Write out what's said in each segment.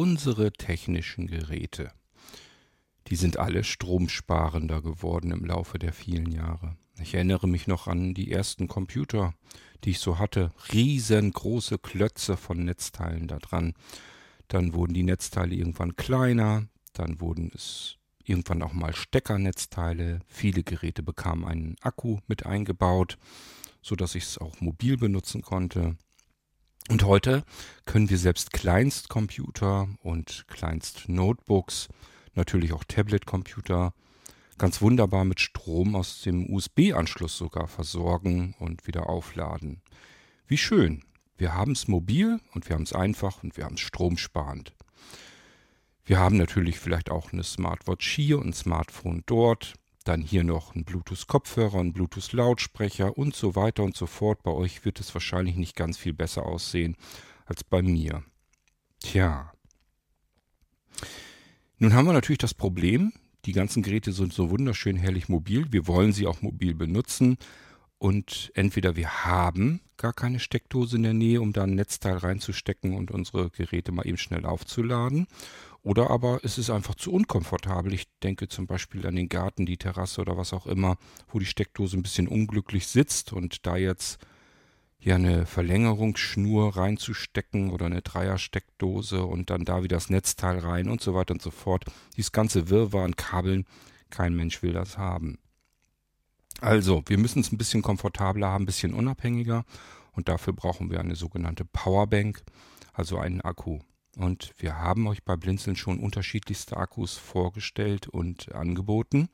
unsere technischen Geräte. Die sind alle stromsparender geworden im Laufe der vielen Jahre. Ich erinnere mich noch an die ersten Computer, die ich so hatte. Riesengroße Klötze von Netzteilen da dran. Dann wurden die Netzteile irgendwann kleiner, dann wurden es irgendwann auch mal Steckernetzteile. Viele Geräte bekamen einen Akku mit eingebaut, so dass ich es auch mobil benutzen konnte. Und heute können wir selbst Kleinstcomputer und Kleinst-Notebooks, natürlich auch Tablet-Computer, ganz wunderbar mit Strom aus dem USB-Anschluss sogar versorgen und wieder aufladen. Wie schön. Wir haben es mobil und wir haben es einfach und wir haben es stromsparend. Wir haben natürlich vielleicht auch eine Smartwatch hier und ein Smartphone dort. Dann hier noch ein Bluetooth-Kopfhörer, ein Bluetooth-Lautsprecher und so weiter und so fort. Bei euch wird es wahrscheinlich nicht ganz viel besser aussehen als bei mir. Tja. Nun haben wir natürlich das Problem, die ganzen Geräte sind so wunderschön herrlich mobil. Wir wollen sie auch mobil benutzen. Und entweder wir haben gar keine Steckdose in der Nähe, um da ein Netzteil reinzustecken und unsere Geräte mal eben schnell aufzuladen. Oder aber es ist einfach zu unkomfortabel. Ich denke zum Beispiel an den Garten, die Terrasse oder was auch immer, wo die Steckdose ein bisschen unglücklich sitzt und da jetzt hier eine Verlängerungsschnur reinzustecken oder eine Dreiersteckdose und dann da wieder das Netzteil rein und so weiter und so fort. Dieses ganze Wirrwarr an Kabeln, kein Mensch will das haben. Also, wir müssen es ein bisschen komfortabler haben, ein bisschen unabhängiger und dafür brauchen wir eine sogenannte Powerbank, also einen Akku. Und wir haben euch bei Blinzeln schon unterschiedlichste Akkus vorgestellt und angeboten.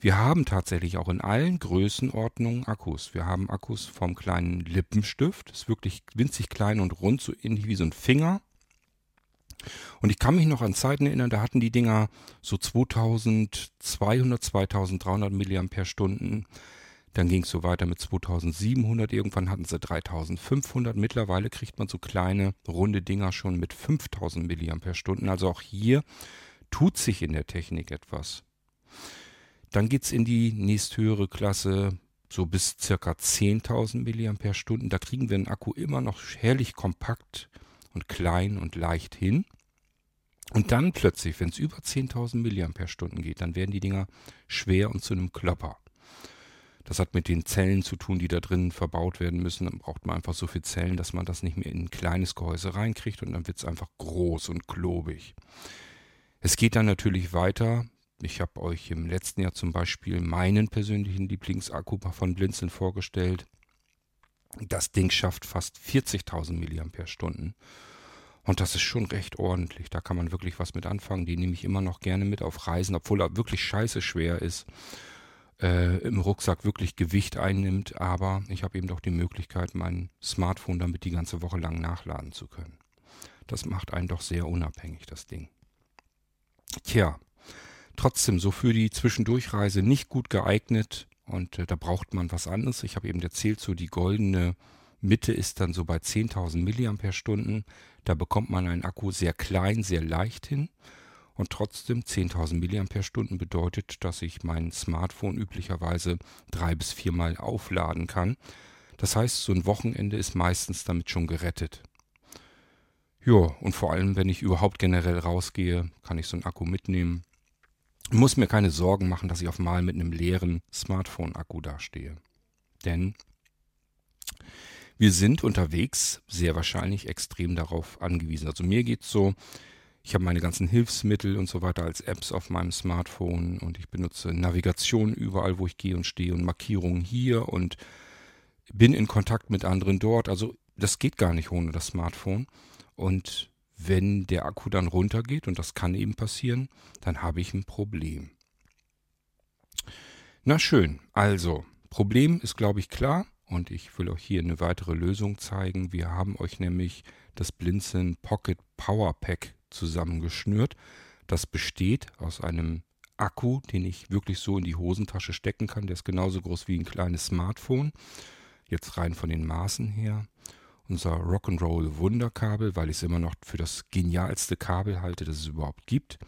Wir haben tatsächlich auch in allen Größenordnungen Akkus. Wir haben Akkus vom kleinen Lippenstift, das ist wirklich winzig klein und rund, so ähnlich wie so ein Finger. Und ich kann mich noch an Zeiten erinnern, da hatten die Dinger so 2200, 2300 mAh. Dann ging es so weiter mit 2700, irgendwann hatten sie 3500. Mittlerweile kriegt man so kleine, runde Dinger schon mit 5000 mAh. Also auch hier tut sich in der Technik etwas. Dann geht es in die nächsthöhere Klasse, so bis ca. 10.000 mAh. Da kriegen wir einen Akku immer noch herrlich kompakt und klein und leicht hin. Und dann plötzlich, wenn es über 10.000 mAh geht, dann werden die Dinger schwer und zu einem Klopper. Das hat mit den Zellen zu tun, die da drin verbaut werden müssen. Dann braucht man einfach so viele Zellen, dass man das nicht mehr in ein kleines Gehäuse reinkriegt und dann wird es einfach groß und klobig. Es geht dann natürlich weiter ich habe euch im letzten Jahr zum Beispiel meinen persönlichen Lieblingsakku von Blinzeln vorgestellt. Das Ding schafft fast 40.000 mAh. Und das ist schon recht ordentlich. Da kann man wirklich was mit anfangen. Die nehme ich immer noch gerne mit auf Reisen, obwohl er wirklich scheiße schwer ist. Äh, Im Rucksack wirklich Gewicht einnimmt. Aber ich habe eben doch die Möglichkeit, mein Smartphone damit die ganze Woche lang nachladen zu können. Das macht einen doch sehr unabhängig, das Ding. Tja, trotzdem so für die Zwischendurchreise nicht gut geeignet und äh, da braucht man was anderes. Ich habe eben erzählt, so die goldene Mitte ist dann so bei 10.000 mAh. Da bekommt man einen Akku sehr klein, sehr leicht hin. Und trotzdem 10.000 mAh bedeutet, dass ich mein Smartphone üblicherweise drei bis viermal aufladen kann. Das heißt, so ein Wochenende ist meistens damit schon gerettet. Ja, und vor allem, wenn ich überhaupt generell rausgehe, kann ich so einen Akku mitnehmen muss mir keine Sorgen machen, dass ich auf einmal mit einem leeren Smartphone-Akku dastehe. Denn wir sind unterwegs sehr wahrscheinlich extrem darauf angewiesen. Also mir geht's so, ich habe meine ganzen Hilfsmittel und so weiter als Apps auf meinem Smartphone und ich benutze Navigation überall, wo ich gehe und stehe und Markierungen hier und bin in Kontakt mit anderen dort. Also das geht gar nicht ohne das Smartphone. Und wenn der Akku dann runtergeht, und das kann eben passieren, dann habe ich ein Problem. Na schön, also, Problem ist, glaube ich, klar. Und ich will euch hier eine weitere Lösung zeigen. Wir haben euch nämlich das Blinzeln Pocket Power Pack zusammengeschnürt. Das besteht aus einem Akku, den ich wirklich so in die Hosentasche stecken kann. Der ist genauso groß wie ein kleines Smartphone. Jetzt rein von den Maßen her unser Rock'n'Roll Wunderkabel, weil ich es immer noch für das genialste Kabel halte, das es überhaupt gibt.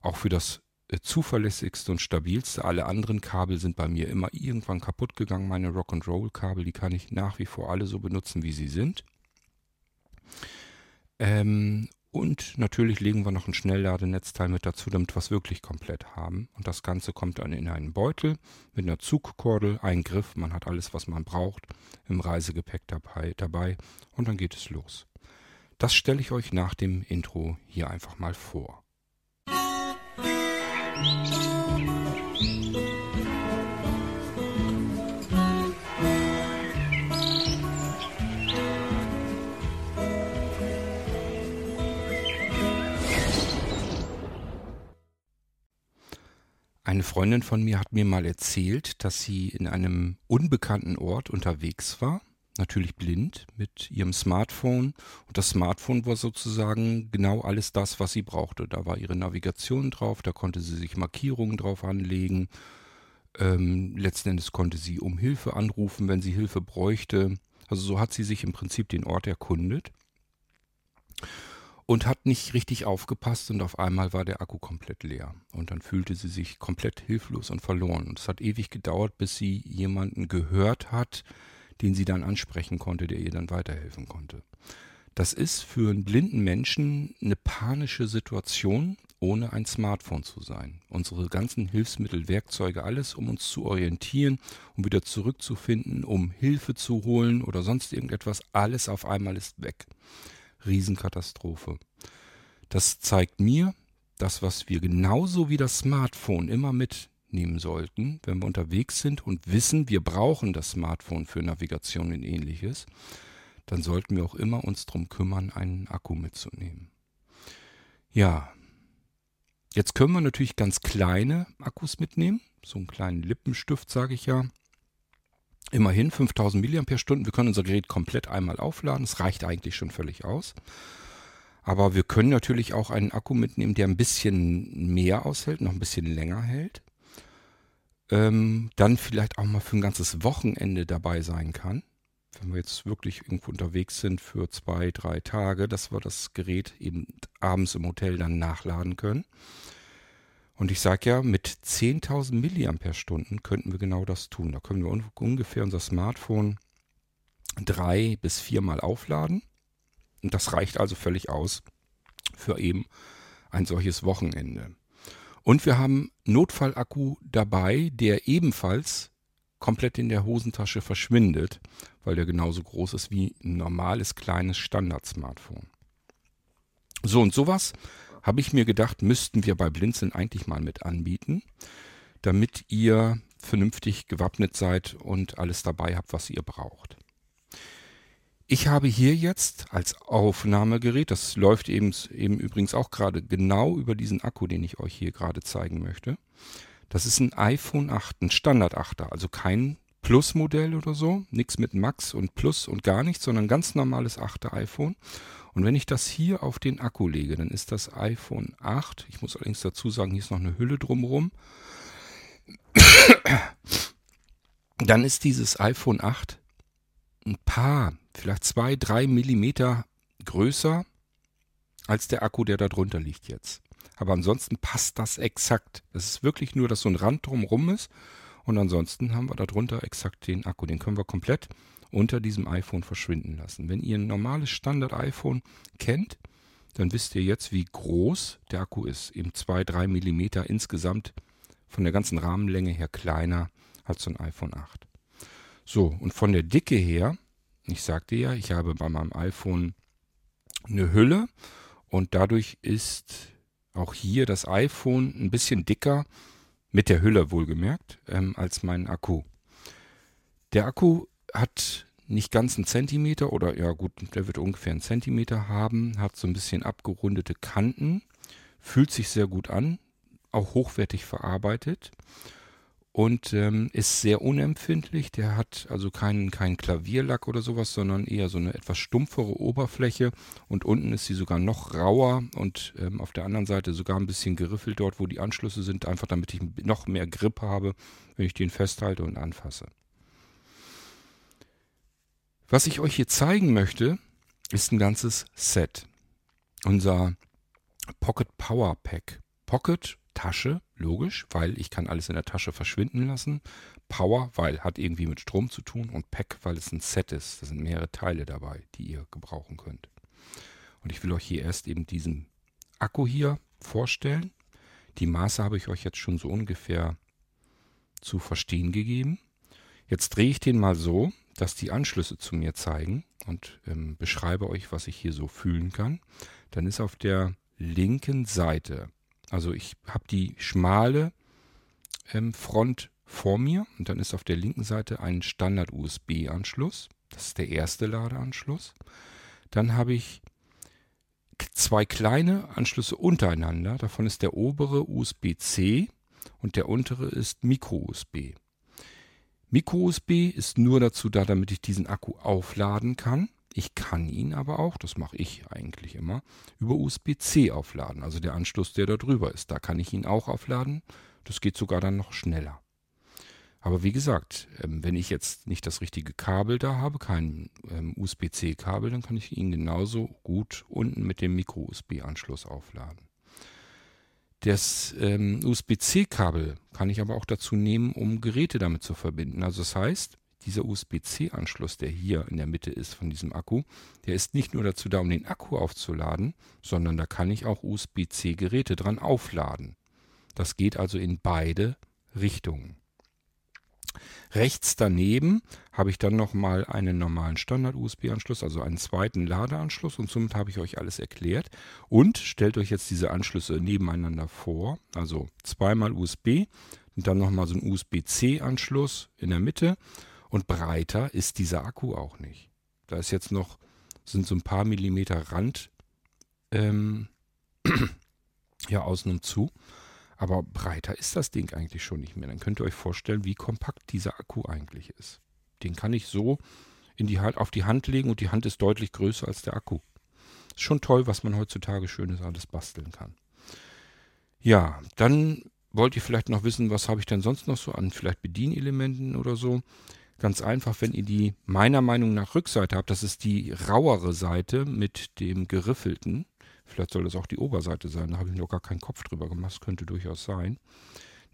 Auch für das äh, zuverlässigste und stabilste. Alle anderen Kabel sind bei mir immer irgendwann kaputt gegangen. Meine Rock'n'Roll Kabel, die kann ich nach wie vor alle so benutzen, wie sie sind. Ähm, Und natürlich legen wir noch ein Schnellladenetzteil mit dazu, damit wir es wirklich komplett haben. Und das Ganze kommt dann in einen Beutel mit einer Zugkordel, ein Griff. Man hat alles, was man braucht im Reisegepäck dabei, dabei. Und dann geht es los. Das stelle ich euch nach dem Intro hier einfach mal vor. Musik Eine Freundin von mir hat mir mal erzählt, dass sie in einem unbekannten Ort unterwegs war, natürlich blind, mit ihrem Smartphone. Und das Smartphone war sozusagen genau alles das, was sie brauchte. Da war ihre Navigation drauf, da konnte sie sich Markierungen drauf anlegen. Ähm, letzten Endes konnte sie um Hilfe anrufen, wenn sie Hilfe bräuchte. Also so hat sie sich im Prinzip den Ort erkundet und hat nicht richtig aufgepasst und auf einmal war der Akku komplett leer. Und dann fühlte sie sich komplett hilflos und verloren. Und es hat ewig gedauert, bis sie jemanden gehört hat, den sie dann ansprechen konnte, der ihr dann weiterhelfen konnte. Das ist für einen blinden Menschen eine panische Situation, ohne ein Smartphone zu sein. Unsere ganzen Hilfsmittel, Werkzeuge, alles, um uns zu orientieren, um wieder zurückzufinden, um Hilfe zu holen oder sonst irgendetwas, alles auf einmal ist weg. Riesenkatastrophe. Das zeigt mir, das, was wir genauso wie das Smartphone immer mitnehmen sollten, wenn wir unterwegs sind und wissen, wir brauchen das Smartphone für Navigation und ähnliches, dann sollten wir auch immer uns darum kümmern, einen Akku mitzunehmen. Ja, jetzt können wir natürlich ganz kleine Akkus mitnehmen, so einen kleinen Lippenstift, sage ich ja. Immerhin 5000 mAh. Wir können unser Gerät komplett einmal aufladen. Das reicht eigentlich schon völlig aus. Aber wir können natürlich auch einen Akku mitnehmen, der ein bisschen mehr aushält, noch ein bisschen länger hält. Ähm, dann vielleicht auch mal für ein ganzes Wochenende dabei sein kann. Wenn wir jetzt wirklich irgendwo unterwegs sind für zwei, drei Tage, dass wir das Gerät eben abends im Hotel dann nachladen können. Und ich sage ja, mit 10.000 mAh könnten wir genau das tun. Da können wir un ungefähr unser Smartphone drei bis viermal aufladen. Und das reicht also völlig aus für eben ein solches Wochenende. Und wir haben Notfallakku dabei, der ebenfalls komplett in der Hosentasche verschwindet, weil der genauso groß ist wie ein normales kleines Standard-Smartphone. So und sowas habe ich mir gedacht, müssten wir bei Blinzeln eigentlich mal mit anbieten, damit ihr vernünftig gewappnet seid und alles dabei habt, was ihr braucht. Ich habe hier jetzt als Aufnahmegerät, das läuft eben, eben übrigens auch gerade genau über diesen Akku, den ich euch hier gerade zeigen möchte. Das ist ein iPhone 8, ein Standard 8er, also kein Plus-Modell oder so, nichts mit Max und Plus und gar nichts, sondern ganz normales 8er iPhone. Und wenn ich das hier auf den Akku lege, dann ist das iPhone 8. Ich muss allerdings dazu sagen, hier ist noch eine Hülle drumherum. Dann ist dieses iPhone 8 ein paar, vielleicht zwei, drei Millimeter größer als der Akku, der da drunter liegt jetzt. Aber ansonsten passt das exakt. Es ist wirklich nur, dass so ein Rand drumherum ist. Und ansonsten haben wir da drunter exakt den Akku. Den können wir komplett unter diesem iPhone verschwinden lassen. Wenn ihr ein normales Standard-iPhone kennt, dann wisst ihr jetzt, wie groß der Akku ist. Eben 2-3 mm insgesamt von der ganzen Rahmenlänge her kleiner als so ein iPhone 8. So, und von der Dicke her, ich sagte ja, ich habe bei meinem iPhone eine Hülle und dadurch ist auch hier das iPhone ein bisschen dicker, mit der Hülle wohlgemerkt, ähm, als mein Akku. Der Akku hat nicht ganz einen Zentimeter oder ja gut, der wird ungefähr einen Zentimeter haben, hat so ein bisschen abgerundete Kanten, fühlt sich sehr gut an, auch hochwertig verarbeitet und ähm, ist sehr unempfindlich. Der hat also keinen, keinen Klavierlack oder sowas, sondern eher so eine etwas stumpfere Oberfläche und unten ist sie sogar noch rauer und ähm, auf der anderen Seite sogar ein bisschen geriffelt dort, wo die Anschlüsse sind, einfach damit ich noch mehr Grip habe, wenn ich den festhalte und anfasse. Was ich euch hier zeigen möchte, ist ein ganzes Set. Unser Pocket Power Pack. Pocket, Tasche, logisch, weil ich kann alles in der Tasche verschwinden lassen. Power, weil hat irgendwie mit Strom zu tun. Und Pack, weil es ein Set ist. Da sind mehrere Teile dabei, die ihr gebrauchen könnt. Und ich will euch hier erst eben diesen Akku hier vorstellen. Die Maße habe ich euch jetzt schon so ungefähr zu verstehen gegeben. Jetzt drehe ich den mal so, dass die Anschlüsse zu mir zeigen und ähm, beschreibe euch, was ich hier so fühlen kann. Dann ist auf der linken Seite, also ich habe die schmale ähm, Front vor mir und dann ist auf der linken Seite ein Standard-USB-Anschluss. Das ist der erste Ladeanschluss. Dann habe ich zwei kleine Anschlüsse untereinander. Davon ist der obere USB-C und der untere ist Micro-USB. Micro-USB ist nur dazu da, damit ich diesen Akku aufladen kann. Ich kann ihn aber auch, das mache ich eigentlich immer, über USB-C aufladen. Also der Anschluss, der da drüber ist. Da kann ich ihn auch aufladen. Das geht sogar dann noch schneller. Aber wie gesagt, ähm, wenn ich jetzt nicht das richtige Kabel da habe, kein ähm, USB-C-Kabel, dann kann ich ihn genauso gut unten mit dem Micro-USB-Anschluss aufladen. Das ähm, USB-C-Kabel kann ich aber auch dazu nehmen, um Geräte damit zu verbinden. Also das heißt, dieser USB-C-Anschluss, der hier in der Mitte ist von diesem Akku, der ist nicht nur dazu da, um den Akku aufzuladen, sondern da kann ich auch USB-C-Geräte dran aufladen. Das geht also in beide Richtungen. Rechts daneben habe ich dann nochmal einen normalen Standard-USB-Anschluss, also einen zweiten Ladeanschluss und somit habe ich euch alles erklärt. Und stellt euch jetzt diese Anschlüsse nebeneinander vor, also zweimal USB und dann nochmal so ein USB-C-Anschluss in der Mitte und breiter ist dieser Akku auch nicht. Da ist jetzt noch, sind so ein paar Millimeter Rand ähm, ja, außen und zu. Aber breiter ist das Ding eigentlich schon nicht mehr. Dann könnt ihr euch vorstellen, wie kompakt dieser Akku eigentlich ist. Den kann ich so in die auf die Hand legen und die Hand ist deutlich größer als der Akku. Ist schon toll, was man heutzutage Schönes alles basteln kann. Ja, dann wollt ihr vielleicht noch wissen, was habe ich denn sonst noch so an vielleicht Bedienelementen oder so. Ganz einfach, wenn ihr die meiner Meinung nach Rückseite habt, das ist die rauere Seite mit dem geriffelten. Vielleicht soll das auch die Oberseite sein. Da habe ich noch gar keinen Kopf drüber gemacht. Das könnte durchaus sein.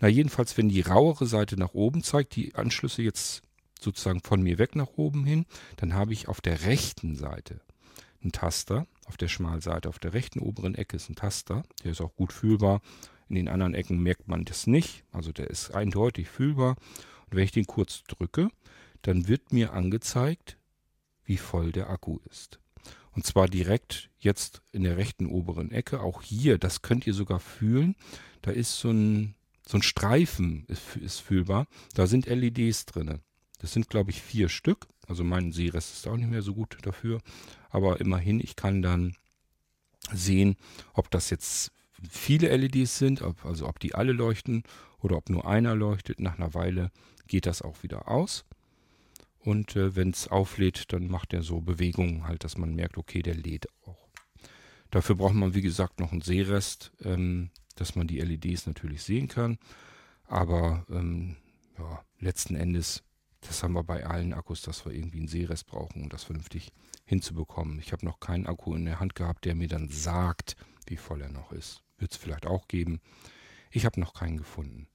Na, jedenfalls, wenn die rauere Seite nach oben zeigt, die Anschlüsse jetzt sozusagen von mir weg nach oben hin, dann habe ich auf der rechten Seite einen Taster. Auf der Schmalseite, auf der rechten oberen Ecke ist ein Taster. Der ist auch gut fühlbar. In den anderen Ecken merkt man das nicht. Also der ist eindeutig fühlbar. Und wenn ich den kurz drücke, dann wird mir angezeigt, wie voll der Akku ist. Und zwar direkt jetzt in der rechten oberen Ecke. Auch hier, das könnt ihr sogar fühlen. Da ist so ein, so ein Streifen, ist, ist fühlbar. Da sind LEDs drin. Das sind, glaube ich, vier Stück. Also mein Sehrest ist auch nicht mehr so gut dafür. Aber immerhin, ich kann dann sehen, ob das jetzt viele LEDs sind, ob, also ob die alle leuchten oder ob nur einer leuchtet. Nach einer Weile geht das auch wieder aus. Und äh, wenn es auflädt, dann macht er so Bewegungen halt, dass man merkt, okay, der lädt auch. Dafür braucht man, wie gesagt, noch einen Sehrest, ähm, dass man die LEDs natürlich sehen kann. Aber ähm, ja, letzten Endes, das haben wir bei allen Akkus, dass wir irgendwie einen Sehrest brauchen, um das vernünftig hinzubekommen. Ich habe noch keinen Akku in der Hand gehabt, der mir dann sagt, wie voll er noch ist. Wird es vielleicht auch geben. Ich habe noch keinen gefunden.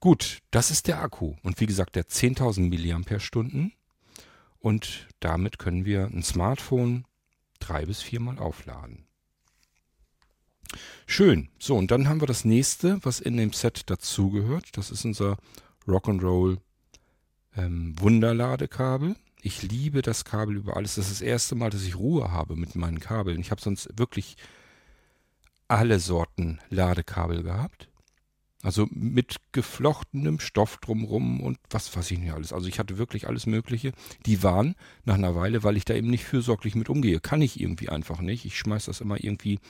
Gut, das ist der Akku. Und wie gesagt, der 10.000 mAh. Und damit können wir ein Smartphone drei bis viermal aufladen. Schön. So, und dann haben wir das nächste, was in dem Set dazugehört. Das ist unser Rock'n'Roll ähm, Wunderladekabel. Ich liebe das Kabel über alles. Das ist das erste Mal, dass ich Ruhe habe mit meinen Kabeln. Ich habe sonst wirklich alle Sorten Ladekabel gehabt. Also mit geflochtenem Stoff drumrum und was weiß ich nicht alles. Also ich hatte wirklich alles Mögliche. Die waren nach einer Weile, weil ich da eben nicht fürsorglich mit umgehe, kann ich irgendwie einfach nicht. Ich schmeiß das immer irgendwie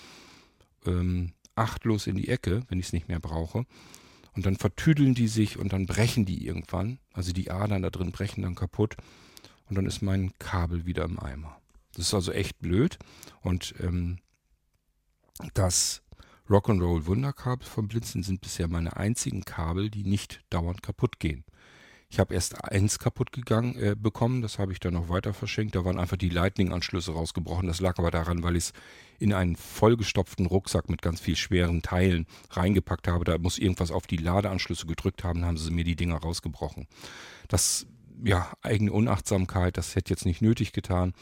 ähm, achtlos in die Ecke, wenn ich es nicht mehr brauche. Und dann vertüdeln die sich und dann brechen die irgendwann. Also die Adern da drin brechen dann kaputt. Und dann ist mein Kabel wieder im Eimer. Das ist also echt blöd. Und ähm, das Rock'n'Roll Wunderkabel vom Blinzen sind bisher meine einzigen Kabel, die nicht dauernd kaputt gehen. Ich habe erst eins kaputt gegangen, äh, bekommen, das habe ich dann noch weiter verschenkt. Da waren einfach die Lightning-Anschlüsse rausgebrochen. Das lag aber daran, weil ich es in einen vollgestopften Rucksack mit ganz viel schweren Teilen reingepackt habe. Da muss irgendwas auf die Ladeanschlüsse gedrückt haben, haben sie mir die Dinger rausgebrochen. Das, ja, eigene Unachtsamkeit, das hätte jetzt nicht nötig getan.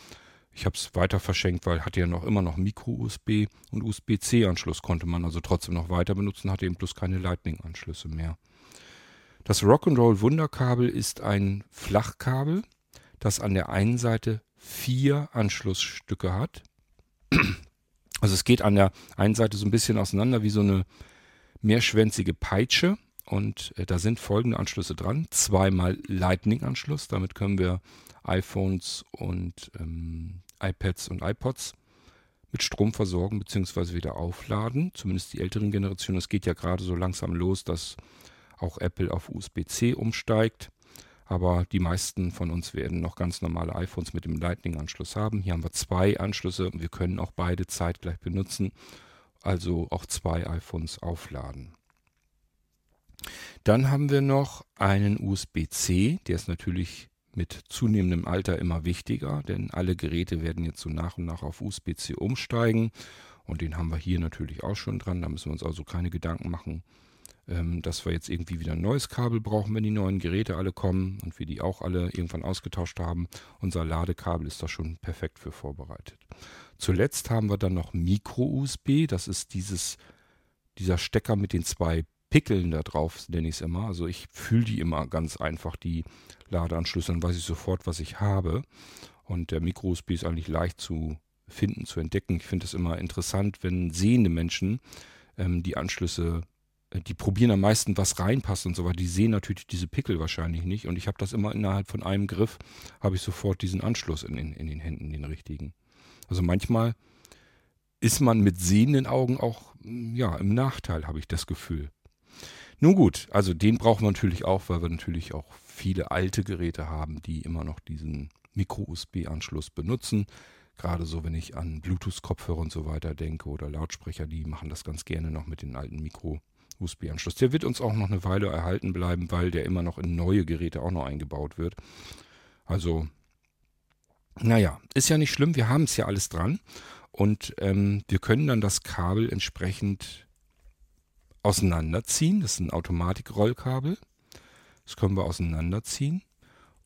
Ich habe es weiter verschenkt, weil hatte ja noch immer noch Micro-USB und USB-C-Anschluss konnte man also trotzdem noch weiter benutzen, hatte eben bloß keine Lightning-Anschlüsse mehr. Das Rock'n'Roll Wunderkabel ist ein Flachkabel, das an der einen Seite vier Anschlussstücke hat. Also es geht an der einen Seite so ein bisschen auseinander wie so eine mehrschwänzige Peitsche und äh, da sind folgende Anschlüsse dran. Zweimal Lightning-Anschluss, damit können wir iPhones und ähm, iPads und iPods mit Strom versorgen bzw. wieder aufladen. Zumindest die älteren Generationen. Es geht ja gerade so langsam los, dass auch Apple auf USB-C umsteigt. Aber die meisten von uns werden noch ganz normale iPhones mit dem Lightning-Anschluss haben. Hier haben wir zwei Anschlüsse. Wir können auch beide zeitgleich benutzen. Also auch zwei iPhones aufladen. Dann haben wir noch einen USB-C. Der ist natürlich mit zunehmendem Alter immer wichtiger, denn alle Geräte werden jetzt so nach und nach auf USB-C umsteigen. Und den haben wir hier natürlich auch schon dran. Da müssen wir uns also keine Gedanken machen, ähm, dass wir jetzt irgendwie wieder ein neues Kabel brauchen, wenn die neuen Geräte alle kommen und wir die auch alle irgendwann ausgetauscht haben. Unser Ladekabel ist da schon perfekt für vorbereitet. Zuletzt haben wir dann noch Micro-USB. Das ist dieses, dieser Stecker mit den zwei Pickeln da drauf, nenne ich es immer. Also ich fühle die immer ganz einfach, die Ladeanschlüsse, dann weiß ich sofort, was ich habe. Und der Micro-USB ist eigentlich leicht zu finden, zu entdecken. Ich finde es immer interessant, wenn sehende Menschen ähm, die Anschlüsse äh, die probieren am meisten, was reinpasst und so weiter. Die sehen natürlich diese Pickel wahrscheinlich nicht. Und ich habe das immer innerhalb von einem Griff, habe ich sofort diesen Anschluss in, in, in den Händen, den richtigen. Also manchmal ist man mit sehenden Augen auch ja, im Nachteil, habe ich das Gefühl. Nun gut, also den brauchen wir natürlich auch, weil wir natürlich auch viele alte Geräte haben, die immer noch diesen Micro-USB-Anschluss benutzen. Gerade so, wenn ich an Bluetooth-Kopfhörer und so weiter denke oder Lautsprecher, die machen das ganz gerne noch mit den alten Micro-USB-Anschluss. Der wird uns auch noch eine Weile erhalten bleiben, weil der immer noch in neue Geräte auch noch eingebaut wird. Also, naja, ist ja nicht schlimm, wir haben es ja alles dran. Und ähm, wir können dann das Kabel entsprechend auseinanderziehen. Das ist ein Automatikrollkabel. Das können wir auseinanderziehen.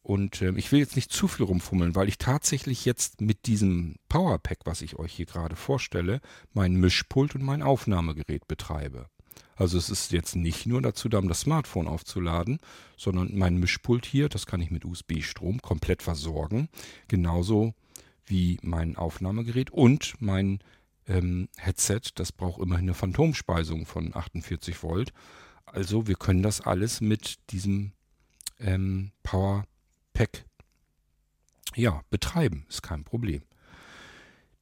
Und äh, ich will jetzt nicht zu viel rumfummeln, weil ich tatsächlich jetzt mit diesem Powerpack, was ich euch hier gerade vorstelle, mein Mischpult und mein Aufnahmegerät betreibe. Also es ist jetzt nicht nur dazu da, um das Smartphone aufzuladen, sondern mein Mischpult hier, das kann ich mit USB-Strom komplett versorgen. Genauso wie mein Aufnahmegerät und mein ähm, Headset, das braucht immerhin eine Phantomspeisung von 48 Volt. Also wir können das alles mit diesem ähm, Power Pack ja, betreiben. Ist kein Problem.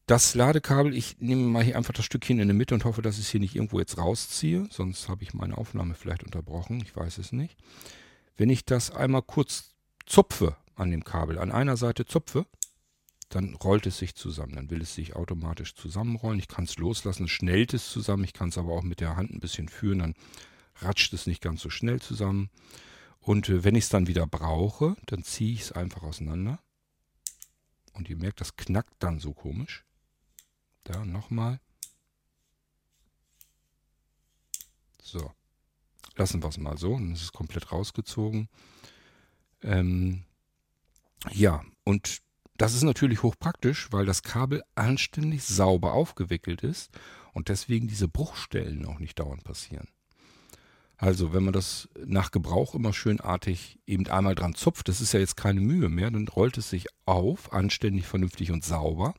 Das Ladekabel, ich nehme mal hier einfach das Stückchen in der Mitte und hoffe, dass ich es hier nicht irgendwo jetzt rausziehe. Sonst habe ich meine Aufnahme vielleicht unterbrochen. Ich weiß es nicht. Wenn ich das einmal kurz zupfe an dem Kabel, an einer Seite zupfe, dann rollt es sich zusammen. Dann will es sich automatisch zusammenrollen. Ich kann es loslassen, schnellt es zusammen. Ich kann es aber auch mit der Hand ein bisschen führen, dann ratscht es nicht ganz so schnell zusammen. Und äh, wenn ich es dann wieder brauche, dann ziehe ich es einfach auseinander. Und ihr merkt, das knackt dann so komisch. Da nochmal. So. Lassen wir es mal so. Dann ist es komplett rausgezogen. Ähm, ja, und das ist natürlich hochpraktisch, weil das Kabel anständig sauber aufgewickelt ist und deswegen diese Bruchstellen auch nicht dauernd passieren. Also wenn man das nach Gebrauch immer schönartig eben einmal dran zupft, das ist ja jetzt keine Mühe mehr, dann rollt es sich auf, anständig, vernünftig und sauber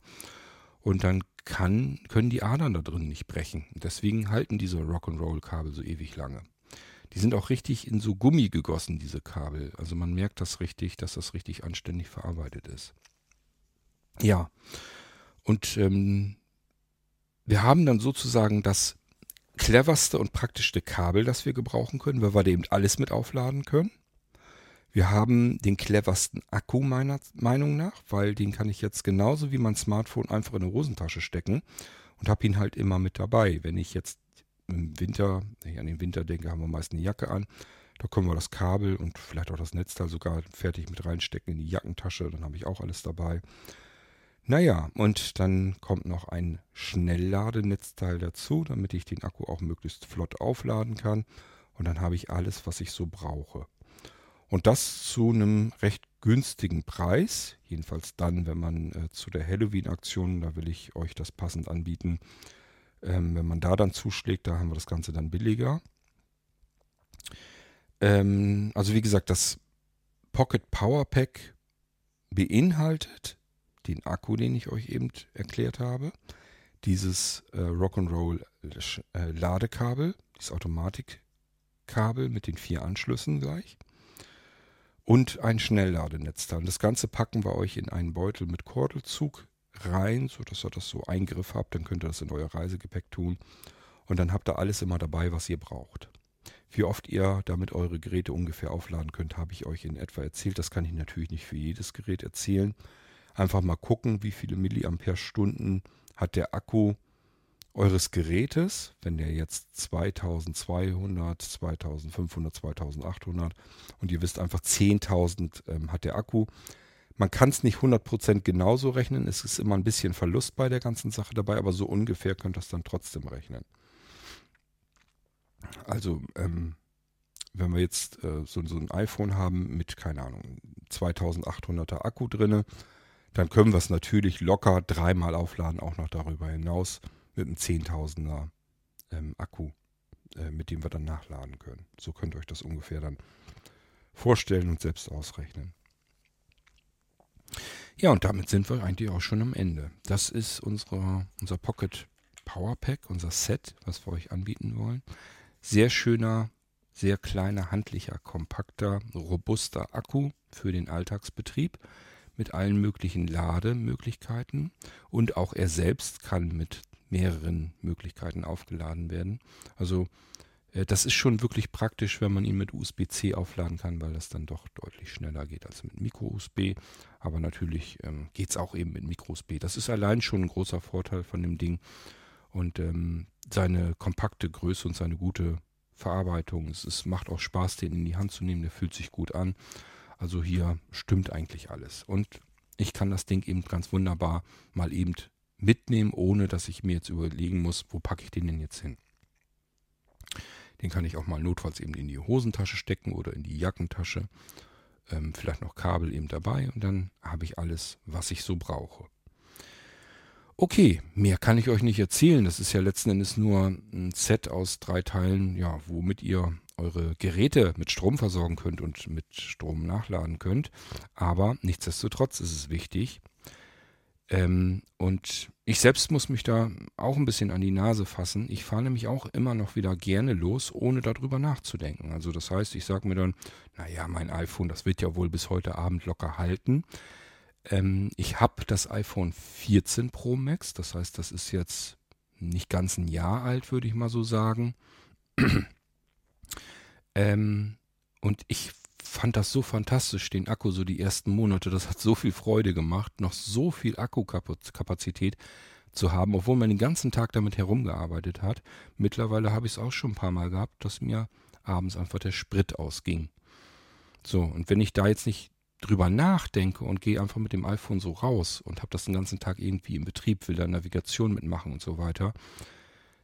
und dann kann, können die Adern da drin nicht brechen. Deswegen halten diese Rock'n'Roll-Kabel so ewig lange. Die sind auch richtig in so Gummi gegossen, diese Kabel. Also man merkt das richtig, dass das richtig anständig verarbeitet ist. Ja, und ähm, wir haben dann sozusagen das cleverste und praktischste Kabel, das wir gebrauchen können, weil wir eben alles mit aufladen können. Wir haben den cleversten Akku meiner Meinung nach, weil den kann ich jetzt genauso wie mein Smartphone einfach in eine Hosentasche stecken und habe ihn halt immer mit dabei. Wenn ich jetzt im Winter, wenn ich an den Winter denke, haben wir meist eine Jacke an. Da können wir das Kabel und vielleicht auch das Netzteil sogar fertig mit reinstecken in die Jackentasche. Dann habe ich auch alles dabei. Naja, und dann kommt noch ein Schnellladenetzteil dazu, damit ich den Akku auch möglichst flott aufladen kann. Und dann habe ich alles, was ich so brauche. Und das zu einem recht günstigen Preis. Jedenfalls dann, wenn man äh, zu der Halloween-Aktion, da will ich euch das passend anbieten. Ähm, wenn man da dann zuschlägt, da haben wir das Ganze dann billiger. Ähm, also wie gesagt, das Pocket Power Pack beinhaltet den Akku, den ich euch eben erklärt habe, dieses äh, Rock'n'Roll äh, Ladekabel, dieses Automatikkabel mit den vier Anschlüssen gleich und ein Schnellladenetzteil. Das Ganze packen wir euch in einen Beutel mit Kordelzug rein, sodass ihr das so Eingriff habt. Dann könnt ihr das in euer Reisegepäck tun. Und dann habt ihr alles immer dabei, was ihr braucht. Wie oft ihr damit eure Geräte ungefähr aufladen könnt, habe ich euch in etwa erzählt. Das kann ich natürlich nicht für jedes Gerät erzählen. Einfach mal gucken, wie viele Milliampere-Stunden hat der Akku eures Gerätes, wenn der jetzt 2200, 2500, 2800 und ihr wisst einfach 10.000 ähm, hat der Akku. Man kann es nicht 100% genauso rechnen, es ist immer ein bisschen Verlust bei der ganzen Sache dabei, aber so ungefähr könnt ihr es dann trotzdem rechnen. Also, ähm, wenn wir jetzt äh, so, so, ein iPhone haben mit, keine Ahnung, 2800er Akku drinne, dann können wir es natürlich locker dreimal aufladen, auch noch darüber hinaus mit einem Zehntausender ähm, Akku, äh, mit dem wir dann nachladen können. So könnt ihr euch das ungefähr dann vorstellen und selbst ausrechnen. Ja, und damit sind wir eigentlich auch schon am Ende. Das ist unsere, unser Pocket Power Pack, unser Set, was wir euch anbieten wollen. Sehr schöner, sehr kleiner, handlicher, kompakter, robuster Akku für den Alltagsbetrieb mit allen möglichen Lademöglichkeiten und auch er selbst kann mit mehreren Möglichkeiten aufgeladen werden. Also äh, das ist schon wirklich praktisch, wenn man ihn mit USB-C aufladen kann, weil das dann doch deutlich schneller geht als mit Micro-USB. Aber natürlich ähm, geht es auch eben mit Micro-USB. Das ist allein schon ein großer Vorteil von dem Ding. Und ähm, seine kompakte Größe und seine gute Verarbeitung. Es, es macht auch Spaß, den in die Hand zu nehmen. Der fühlt sich gut an. Also hier stimmt eigentlich alles. Und ich kann das Ding eben ganz wunderbar mal eben mitnehmen, ohne dass ich mir jetzt überlegen muss, wo packe ich den denn jetzt hin. Den kann ich auch mal notfalls eben in die Hosentasche stecken oder in die Jackentasche. Ähm, vielleicht noch Kabel eben dabei und dann habe ich alles, was ich so brauche. Okay, mehr kann ich euch nicht erzählen. Das ist ja letzten Endes nur ein Set aus drei Teilen, ja, womit ihr eure Geräte mit Strom versorgen könnt und mit Strom nachladen könnt. Aber nichtsdestotrotz ist es wichtig, ähm, und ich selbst muss mich da auch ein bisschen an die Nase fassen. Ich fahre nämlich auch immer noch wieder gerne los, ohne darüber nachzudenken. Also das heißt, ich sage mir dann, naja, mein iPhone, das wird ja wohl bis heute Abend locker halten. Ähm, ich habe das iPhone 14 Pro Max, das heißt, das ist jetzt nicht ganz ein Jahr alt, würde ich mal so sagen. Ähm, und ich fand das so fantastisch, den Akku so die ersten Monate. Das hat so viel Freude gemacht, noch so viel Akkukapazität zu haben, obwohl man den ganzen Tag damit herumgearbeitet hat. Mittlerweile habe ich es auch schon ein paar Mal gehabt, dass mir abends einfach der Sprit ausging. So, und wenn ich da jetzt nicht drüber nachdenke und gehe einfach mit dem iPhone so raus und habe das den ganzen Tag irgendwie im Betrieb, will da Navigation mitmachen und so weiter,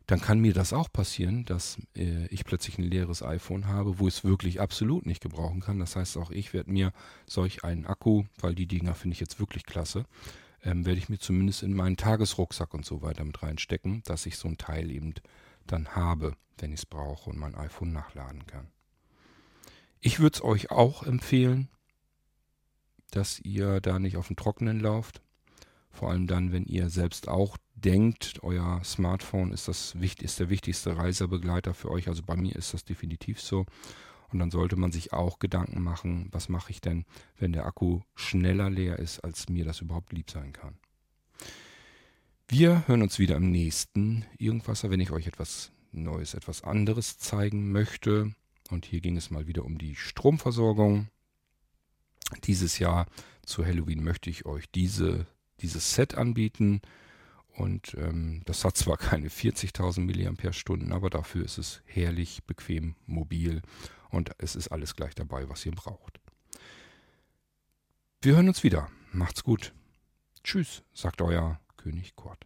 dann kann mir das auch passieren, dass äh, ich plötzlich ein leeres iPhone habe, wo ich es wirklich absolut nicht gebrauchen kann. Das heißt, auch ich werde mir solch einen Akku, weil die Dinger finde ich jetzt wirklich klasse, ähm, werde ich mir zumindest in meinen Tagesrucksack und so weiter mit reinstecken, dass ich so ein Teil eben dann habe, wenn ich es brauche und mein iPhone nachladen kann. Ich würde es euch auch empfehlen, dass ihr da nicht auf dem Trockenen lauft. Vor allem dann, wenn ihr selbst auch denkt, euer Smartphone ist, das, ist der wichtigste Reisebegleiter für euch. Also bei mir ist das definitiv so. Und dann sollte man sich auch Gedanken machen, was mache ich denn, wenn der Akku schneller leer ist, als mir das überhaupt lieb sein kann. Wir hören uns wieder im nächsten Irgendwasser, wenn ich euch etwas Neues, etwas anderes zeigen möchte. Und hier ging es mal wieder um die Stromversorgung. Dieses Jahr zu Halloween möchte ich euch diese, dieses Set anbieten. Und ähm, das hat zwar keine 40.000 mAh, aber dafür ist es herrlich, bequem, mobil und es ist alles gleich dabei, was ihr braucht. Wir hören uns wieder. Macht's gut. Tschüss, sagt euer König Kurt.